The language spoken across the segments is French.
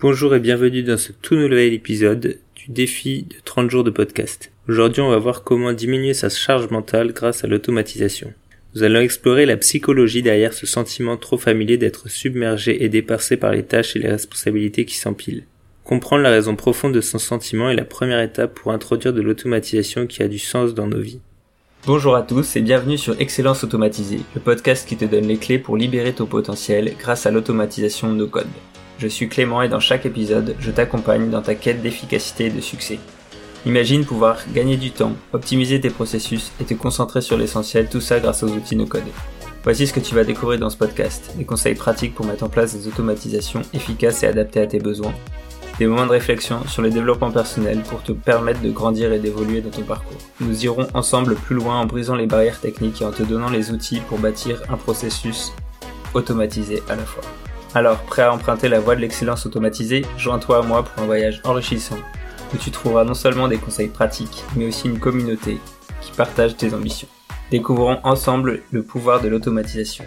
Bonjour et bienvenue dans ce tout nouvel épisode du défi de 30 jours de podcast. Aujourd'hui, on va voir comment diminuer sa charge mentale grâce à l'automatisation. Nous allons explorer la psychologie derrière ce sentiment trop familier d'être submergé et dépassé par les tâches et les responsabilités qui s'empilent. Comprendre la raison profonde de son sentiment est la première étape pour introduire de l'automatisation qui a du sens dans nos vies. Bonjour à tous et bienvenue sur Excellence Automatisée, le podcast qui te donne les clés pour libérer ton potentiel grâce à l'automatisation de nos codes. Je suis Clément et dans chaque épisode, je t'accompagne dans ta quête d'efficacité et de succès. Imagine pouvoir gagner du temps, optimiser tes processus et te concentrer sur l'essentiel, tout ça grâce aux outils no code. Voici ce que tu vas découvrir dans ce podcast, des conseils pratiques pour mettre en place des automatisations efficaces et adaptées à tes besoins, des moments de réflexion sur le développement personnel pour te permettre de grandir et d'évoluer dans ton parcours. Nous irons ensemble plus loin en brisant les barrières techniques et en te donnant les outils pour bâtir un processus automatisé à la fois. Alors, prêt à emprunter la voie de l'excellence automatisée, joins-toi à moi pour un voyage enrichissant, où tu trouveras non seulement des conseils pratiques, mais aussi une communauté qui partage tes ambitions. Découvrons ensemble le pouvoir de l'automatisation.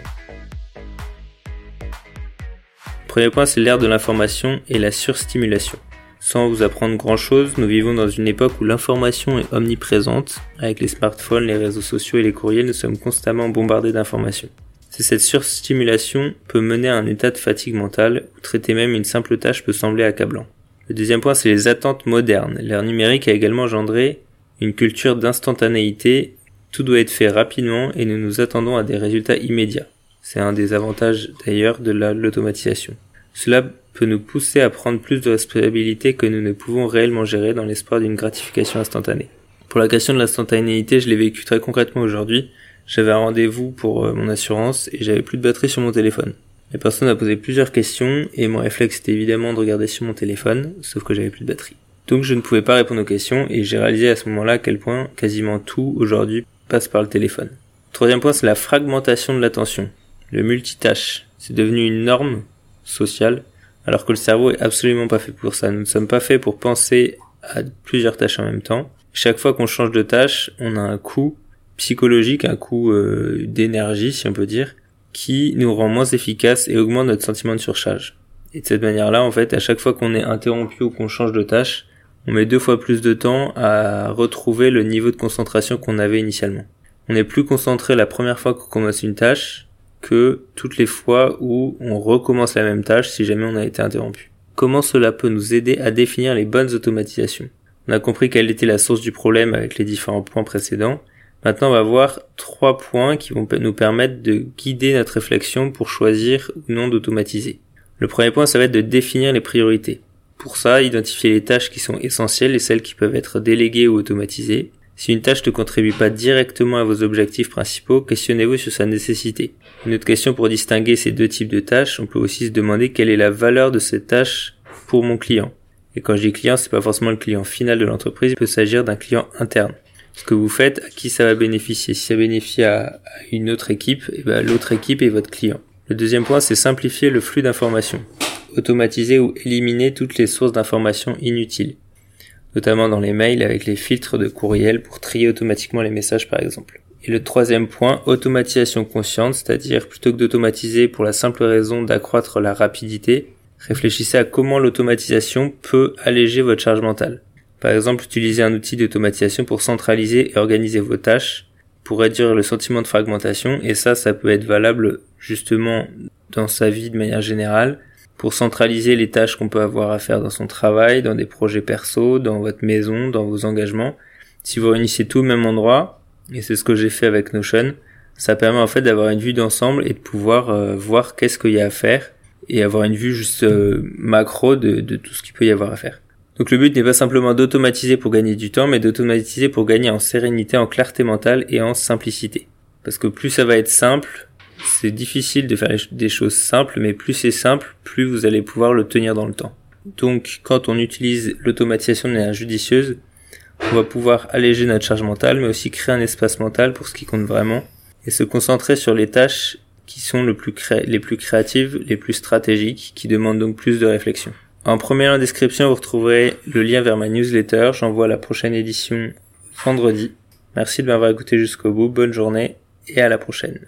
Premier point, c'est l'ère de l'information et la surstimulation. Sans vous apprendre grand chose, nous vivons dans une époque où l'information est omniprésente. Avec les smartphones, les réseaux sociaux et les courriels, nous sommes constamment bombardés d'informations. C'est cette surstimulation peut mener à un état de fatigue mentale, ou traiter même une simple tâche peut sembler accablant. Le deuxième point, c'est les attentes modernes. L'ère numérique a également engendré une culture d'instantanéité. Tout doit être fait rapidement et nous nous attendons à des résultats immédiats. C'est un des avantages d'ailleurs de l'automatisation. Cela peut nous pousser à prendre plus de responsabilités que nous ne pouvons réellement gérer dans l'espoir d'une gratification instantanée. Pour la question de l'instantanéité, je l'ai vécu très concrètement aujourd'hui. J'avais un rendez-vous pour euh, mon assurance et j'avais plus de batterie sur mon téléphone. La personne a posé plusieurs questions et mon réflexe était évidemment de regarder sur mon téléphone, sauf que j'avais plus de batterie. Donc je ne pouvais pas répondre aux questions et j'ai réalisé à ce moment-là à quel point quasiment tout aujourd'hui passe par le téléphone. Troisième point, c'est la fragmentation de l'attention. Le multitâche, c'est devenu une norme sociale alors que le cerveau est absolument pas fait pour ça. Nous ne sommes pas faits pour penser à plusieurs tâches en même temps. Chaque fois qu'on change de tâche, on a un coût psychologique, un coup euh, d'énergie, si on peut dire, qui nous rend moins efficaces et augmente notre sentiment de surcharge. Et de cette manière-là, en fait, à chaque fois qu'on est interrompu ou qu'on change de tâche, on met deux fois plus de temps à retrouver le niveau de concentration qu'on avait initialement. On est plus concentré la première fois qu'on commence une tâche que toutes les fois où on recommence la même tâche si jamais on a été interrompu. Comment cela peut nous aider à définir les bonnes automatisations? On a compris quelle était la source du problème avec les différents points précédents, Maintenant, on va voir trois points qui vont nous permettre de guider notre réflexion pour choisir ou non d'automatiser. Le premier point, ça va être de définir les priorités. Pour ça, identifier les tâches qui sont essentielles et celles qui peuvent être déléguées ou automatisées. Si une tâche ne contribue pas directement à vos objectifs principaux, questionnez-vous sur sa nécessité. Une autre question pour distinguer ces deux types de tâches, on peut aussi se demander quelle est la valeur de cette tâche pour mon client. Et quand je dis client, c'est pas forcément le client final de l'entreprise, il peut s'agir d'un client interne ce que vous faites, à qui ça va bénéficier. Si ça bénéficie à, une autre équipe, eh ben l'autre équipe est votre client. Le deuxième point, c'est simplifier le flux d'informations. Automatiser ou éliminer toutes les sources d'informations inutiles. Notamment dans les mails avec les filtres de courriel pour trier automatiquement les messages par exemple. Et le troisième point, automatisation consciente, c'est-à-dire plutôt que d'automatiser pour la simple raison d'accroître la rapidité, réfléchissez à comment l'automatisation peut alléger votre charge mentale. Par exemple, utiliser un outil d'automatisation pour centraliser et organiser vos tâches, pour réduire le sentiment de fragmentation, et ça, ça peut être valable justement dans sa vie de manière générale, pour centraliser les tâches qu'on peut avoir à faire dans son travail, dans des projets perso, dans votre maison, dans vos engagements. Si vous réunissez tout au même endroit, et c'est ce que j'ai fait avec Notion, ça permet en fait d'avoir une vue d'ensemble et de pouvoir euh, voir qu'est-ce qu'il y a à faire et avoir une vue juste euh, macro de, de tout ce qu'il peut y avoir à faire. Donc le but n'est pas simplement d'automatiser pour gagner du temps, mais d'automatiser pour gagner en sérénité, en clarté mentale et en simplicité. Parce que plus ça va être simple, c'est difficile de faire des choses simples, mais plus c'est simple, plus vous allez pouvoir le tenir dans le temps. Donc quand on utilise l'automatisation de manière judicieuse, on va pouvoir alléger notre charge mentale, mais aussi créer un espace mental pour ce qui compte vraiment, et se concentrer sur les tâches qui sont les plus créatives, les plus stratégiques, qui demandent donc plus de réflexion. En première description, vous retrouverez le lien vers ma newsletter. J'envoie la prochaine édition vendredi. Merci de m'avoir écouté jusqu'au bout. Bonne journée et à la prochaine.